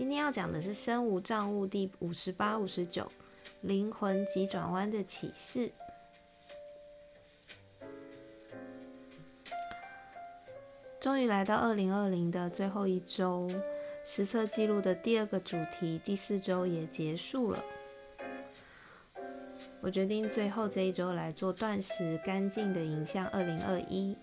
今天要讲的是身无障物第五十八、五十九灵魂急转弯的启示。终于来到二零二零的最后一周，实测记录的第二个主题第四周也结束了。我决定最后这一周来做断食干净的影像二零二一。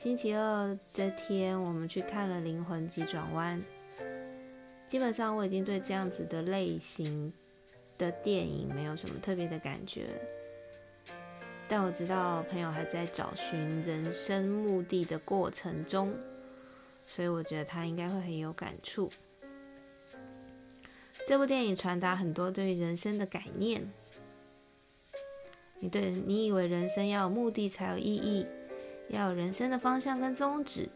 星期二这天，我们去看了《灵魂急转弯》。基本上，我已经对这样子的类型的电影没有什么特别的感觉。但我知道朋友还在找寻人生目的的过程中，所以我觉得他应该会很有感触。这部电影传达很多对人生的概念。你对你以为人生要有目的才有意义？要有人生的方向跟宗旨，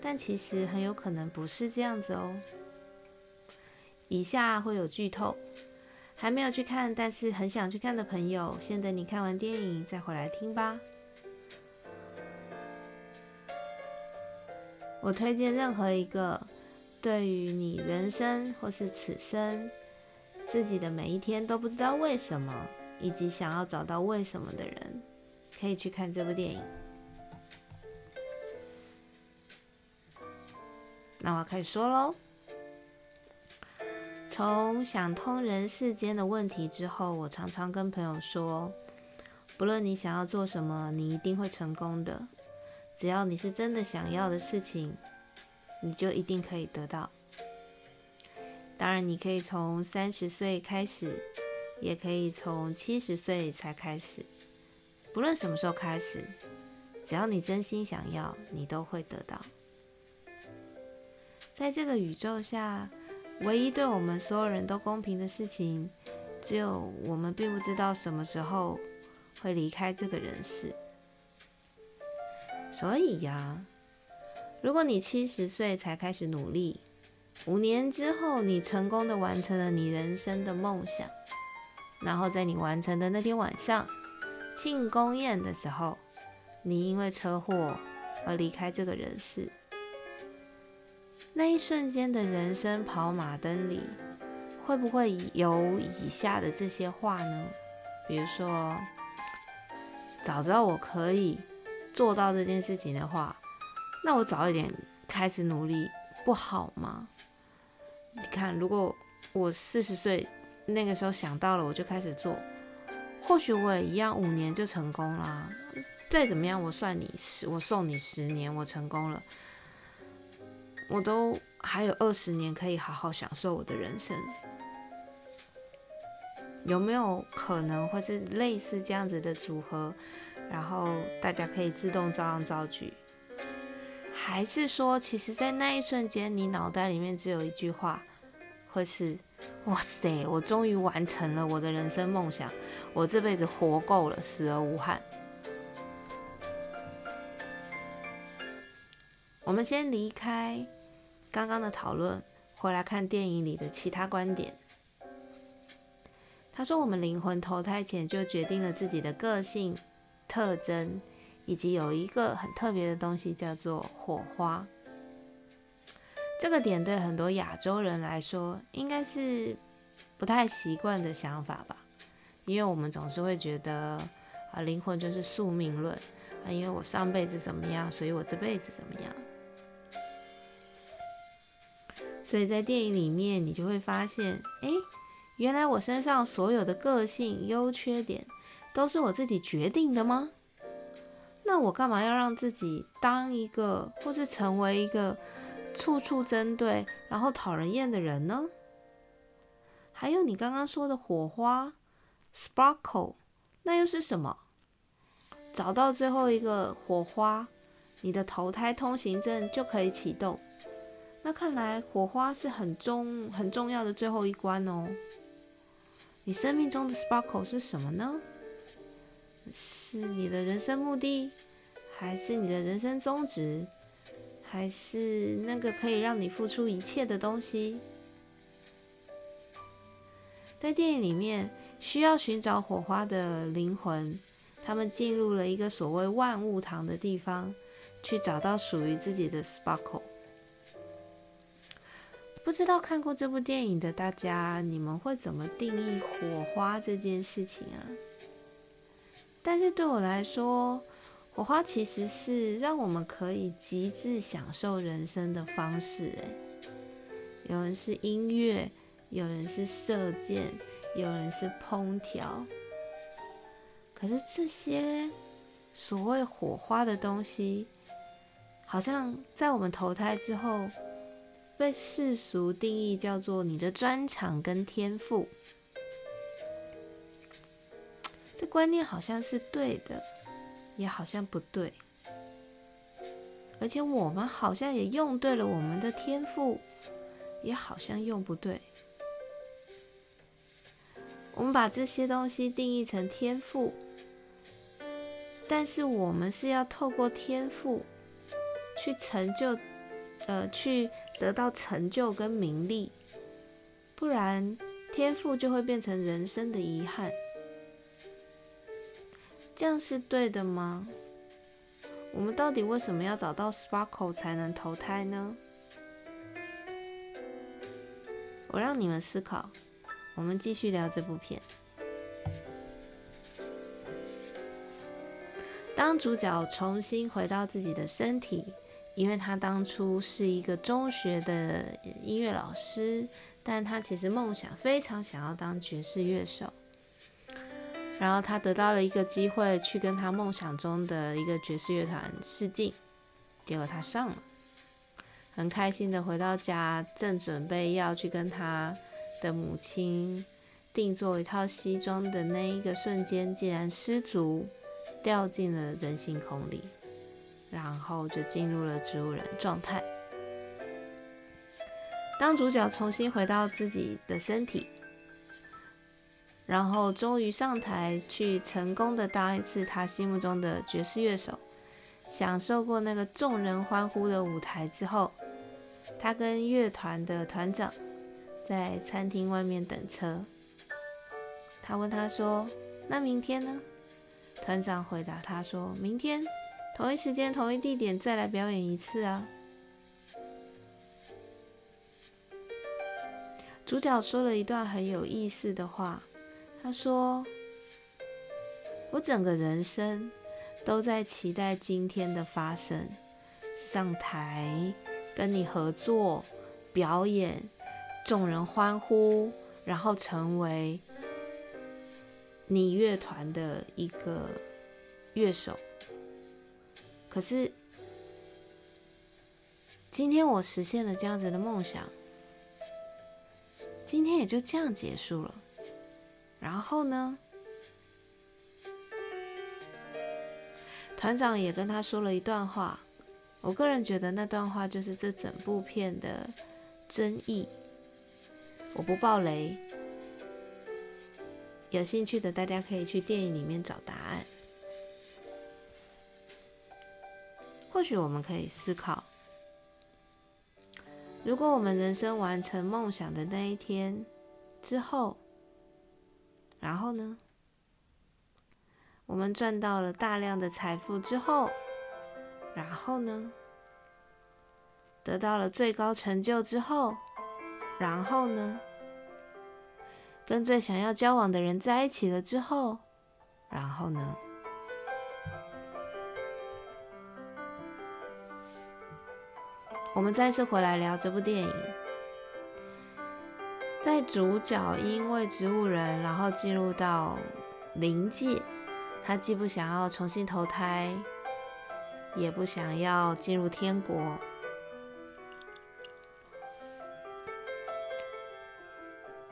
但其实很有可能不是这样子哦。以下会有剧透，还没有去看但是很想去看的朋友，先等你看完电影再回来听吧。我推荐任何一个对于你人生或是此生自己的每一天都不知道为什么，以及想要找到为什么的人，可以去看这部电影。那我要开始说喽。从想通人世间的问题之后，我常常跟朋友说，不论你想要做什么，你一定会成功的。只要你是真的想要的事情，你就一定可以得到。当然，你可以从三十岁开始，也可以从七十岁才开始。不论什么时候开始，只要你真心想要，你都会得到。在这个宇宙下，唯一对我们所有人都公平的事情，只有我们并不知道什么时候会离开这个人世。所以呀，如果你七十岁才开始努力，五年之后你成功的完成了你人生的梦想，然后在你完成的那天晚上庆功宴的时候，你因为车祸而离开这个人世。那一瞬间的人生跑马灯里，会不会有以下的这些话呢？比如说，早知道我可以做到这件事情的话，那我早一点开始努力不好吗？你看，如果我四十岁那个时候想到了，我就开始做，或许我也一样五年就成功啦。再怎么样，我算你十，我送你十年，我成功了。我都还有二十年可以好好享受我的人生，有没有可能会是类似这样子的组合？然后大家可以自动照样造句，还是说，其实，在那一瞬间，你脑袋里面只有一句话，会是：哇塞，我终于完成了我的人生梦想，我这辈子活够了，死而无憾。我们先离开刚刚的讨论，回来看电影里的其他观点。他说：“我们灵魂投胎前就决定了自己的个性特征，以及有一个很特别的东西叫做火花。这个点对很多亚洲人来说，应该是不太习惯的想法吧？因为我们总是会觉得啊，灵魂就是宿命论啊，因为我上辈子怎么样，所以我这辈子怎么样。”所以在电影里面，你就会发现，哎，原来我身上所有的个性优缺点都是我自己决定的吗？那我干嘛要让自己当一个，或是成为一个处处针对，然后讨人厌的人呢？还有你刚刚说的火花，sparkle，那又是什么？找到最后一个火花，你的投胎通行证就可以启动。那看来火花是很重很重要的最后一关哦。你生命中的 sparkle 是什么呢？是你的人生目的，还是你的人生宗旨，还是那个可以让你付出一切的东西？在电影里面，需要寻找火花的灵魂，他们进入了一个所谓万物堂的地方，去找到属于自己的 sparkle。不知道看过这部电影的大家，你们会怎么定义火花这件事情啊？但是对我来说，火花其实是让我们可以极致享受人生的方式。诶，有人是音乐，有人是射箭，有人是烹调。可是这些所谓火花的东西，好像在我们投胎之后。被世俗定义叫做你的专长跟天赋，这观念好像是对的，也好像不对。而且我们好像也用对了我们的天赋，也好像用不对。我们把这些东西定义成天赋，但是我们是要透过天赋去成就。呃，去得到成就跟名利，不然天赋就会变成人生的遗憾。这样是对的吗？我们到底为什么要找到 sparkle 才能投胎呢？我让你们思考。我们继续聊这部片。当主角重新回到自己的身体。因为他当初是一个中学的音乐老师，但他其实梦想非常想要当爵士乐手。然后他得到了一个机会去跟他梦想中的一个爵士乐团试镜，结果他上了，很开心的回到家，正准备要去跟他的母亲定做一套西装的那一个瞬间，竟然失足掉进了人形孔里。然后就进入了植物人状态。当主角重新回到自己的身体，然后终于上台去成功的当一次他心目中的爵士乐手，享受过那个众人欢呼的舞台之后，他跟乐团的团长在餐厅外面等车。他问他说：“那明天呢？”团长回答他说：“明天。”同一时间、同一地点再来表演一次啊！主角说了一段很有意思的话，他说：“我整个人生都在期待今天的发生，上台跟你合作表演，众人欢呼，然后成为你乐团的一个乐手。”可是，今天我实现了这样子的梦想，今天也就这样结束了。然后呢，团长也跟他说了一段话，我个人觉得那段话就是这整部片的真意。我不爆雷，有兴趣的大家可以去电影里面找答案。或许我们可以思考：如果我们人生完成梦想的那一天之后，然后呢？我们赚到了大量的财富之后，然后呢？得到了最高成就之后，然后呢？跟最想要交往的人在一起了之后，然后呢？我们再次回来聊这部电影，在主角因为植物人，然后进入到灵界，他既不想要重新投胎，也不想要进入天国，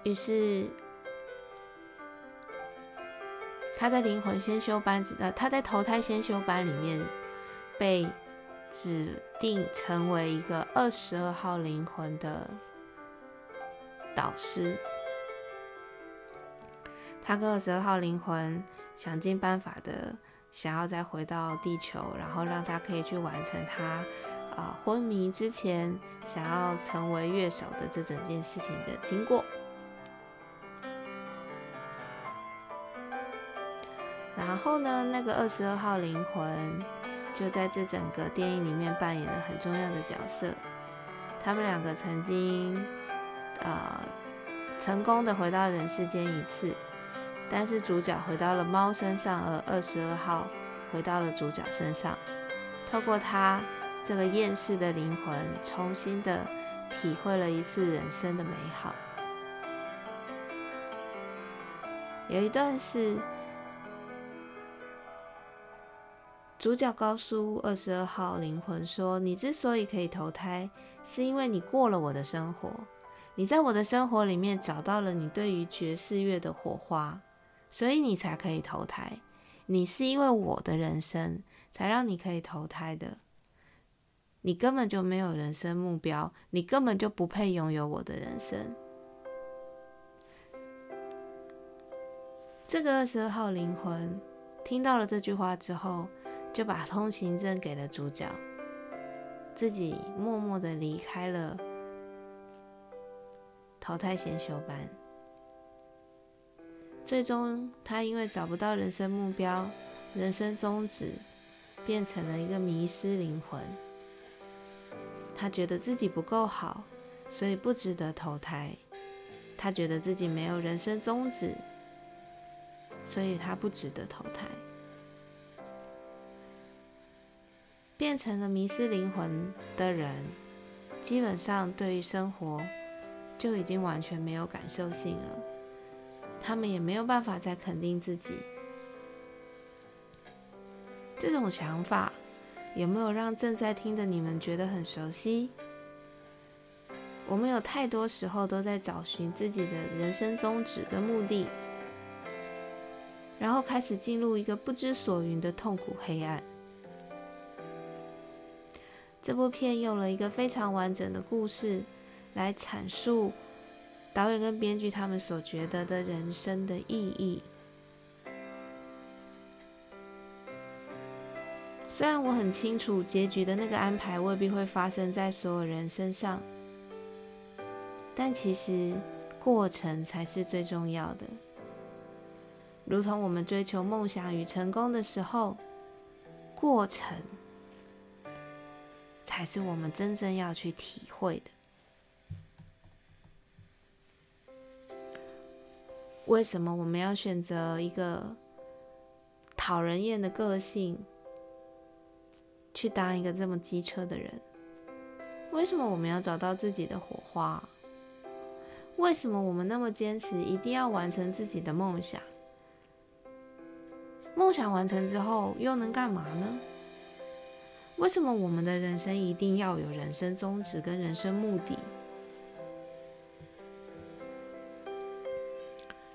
于是他在灵魂先修班，呃，他在投胎先修班里面被。指定成为一个二十二号灵魂的导师。他跟二十二号灵魂想尽办法的想要再回到地球，然后让他可以去完成他啊昏迷之前想要成为乐手的这整件事情的经过。然后呢，那个二十二号灵魂就在这整个电影里面扮演了很重要的角色。他们两个曾经呃成功的回到人世间一次。但是主角回到了猫身上，而二十二号回到了主角身上。透过他这个厌世的灵魂，重新的体会了一次人生的美好。有一段是主角告诉二十二号灵魂说：“你之所以可以投胎，是因为你过了我的生活，你在我的生活里面找到了你对于爵士乐的火花。”所以你才可以投胎，你是因为我的人生才让你可以投胎的。你根本就没有人生目标，你根本就不配拥有我的人生。这个二十二号灵魂听到了这句话之后，就把通行证给了主角，自己默默的离开了投胎先修班。最终，他因为找不到人生目标、人生宗旨，变成了一个迷失灵魂。他觉得自己不够好，所以不值得投胎。他觉得自己没有人生宗旨，所以他不值得投胎。变成了迷失灵魂的人，基本上对于生活就已经完全没有感受性了。他们也没有办法再肯定自己，这种想法有没有让正在听的你们觉得很熟悉？我们有太多时候都在找寻自己的人生宗旨跟目的，然后开始进入一个不知所云的痛苦黑暗。这部片用了一个非常完整的故事来阐述。导演跟编剧他们所觉得的人生的意义，虽然我很清楚结局的那个安排未必会发生在所有人身上，但其实过程才是最重要的。如同我们追求梦想与成功的时候，过程才是我们真正要去体会的。为什么我们要选择一个讨人厌的个性，去当一个这么机车的人？为什么我们要找到自己的火花？为什么我们那么坚持一定要完成自己的梦想？梦想完成之后又能干嘛呢？为什么我们的人生一定要有人生宗旨跟人生目的？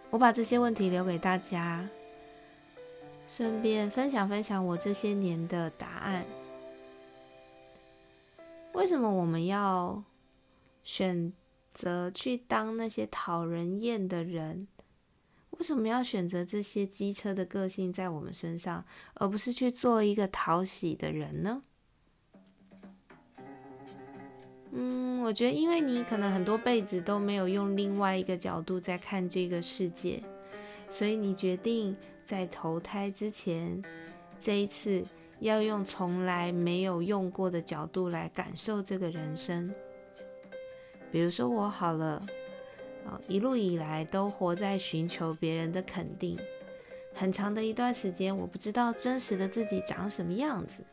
我把这些问题留给大家，顺便分享分享我这些年的答案。为什么我们要选择去当那些讨人厌的人？为什么要选择这些机车的个性在我们身上，而不是去做一个讨喜的人呢？嗯，我觉得，因为你可能很多辈子都没有用另外一个角度在看这个世界，所以你决定在投胎之前，这一次要用从来没有用过的角度来感受这个人生。比如说我好了，啊，一路以来都活在寻求别人的肯定，很长的一段时间，我不知道真实的自己长什么样子，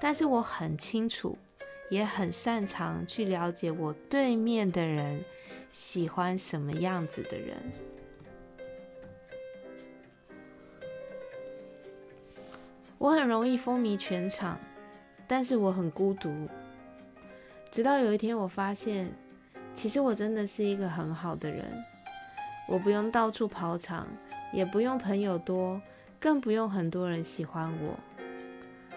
但是我很清楚。也很擅长去了解我对面的人喜欢什么样子的人。我很容易风靡全场，但是我很孤独。直到有一天，我发现，其实我真的是一个很好的人。我不用到处跑场，也不用朋友多，更不用很多人喜欢我。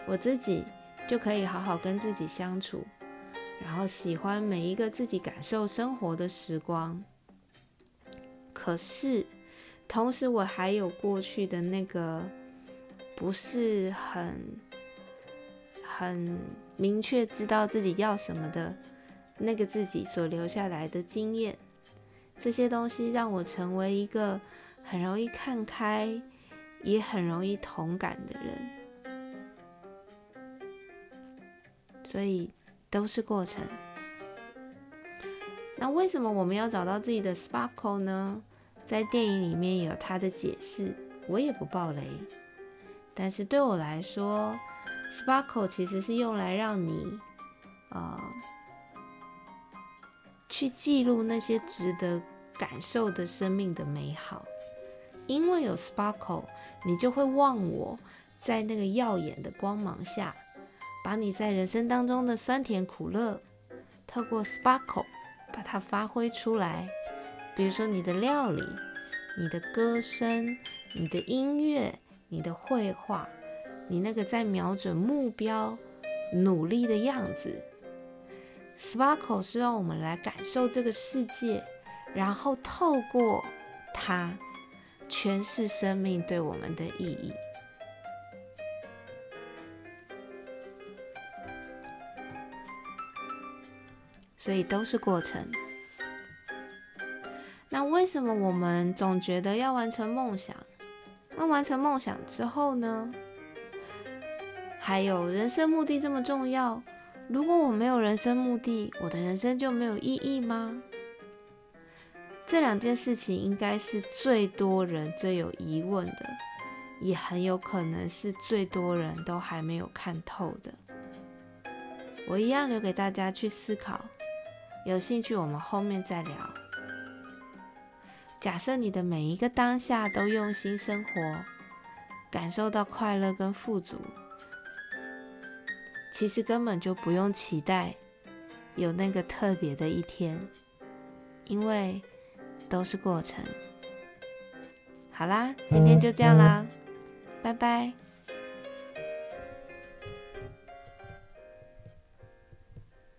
我自己。就可以好好跟自己相处，然后喜欢每一个自己感受生活的时光。可是，同时我还有过去的那个不是很很明确知道自己要什么的那个自己所留下来的经验，这些东西让我成为一个很容易看开，也很容易同感的人。所以都是过程。那为什么我们要找到自己的 sparkle 呢？在电影里面有他的解释，我也不爆雷。但是对我来说，sparkle 其实是用来让你，呃，去记录那些值得感受的生命的美好。因为有 sparkle，你就会忘我在那个耀眼的光芒下，把你在人生当中的酸甜苦乐，透过 sparkle 把它发挥出来。比如说你的料理、你的歌声、你的音乐、你的绘画，你那个在瞄准目标、努力的样子，sparkle 是让我们来感受这个世界，然后透过它诠释生命对我们的意义。所以都是过程。那为什么我们总觉得要完成梦想？那完成梦想之后呢？还有人生目的这么重要？如果我没有人生目的，我的人生就没有意义吗？这两件事情应该是最多人最有疑问的，也很有可能是最多人都还没有看透的。我一样留给大家去思考，有兴趣我们后面再聊。假设你的每一个当下都用心生活，感受到快乐跟富足，其实根本就不用期待有那个特别的一天，因为都是过程。好啦，今天就这样啦，拜拜。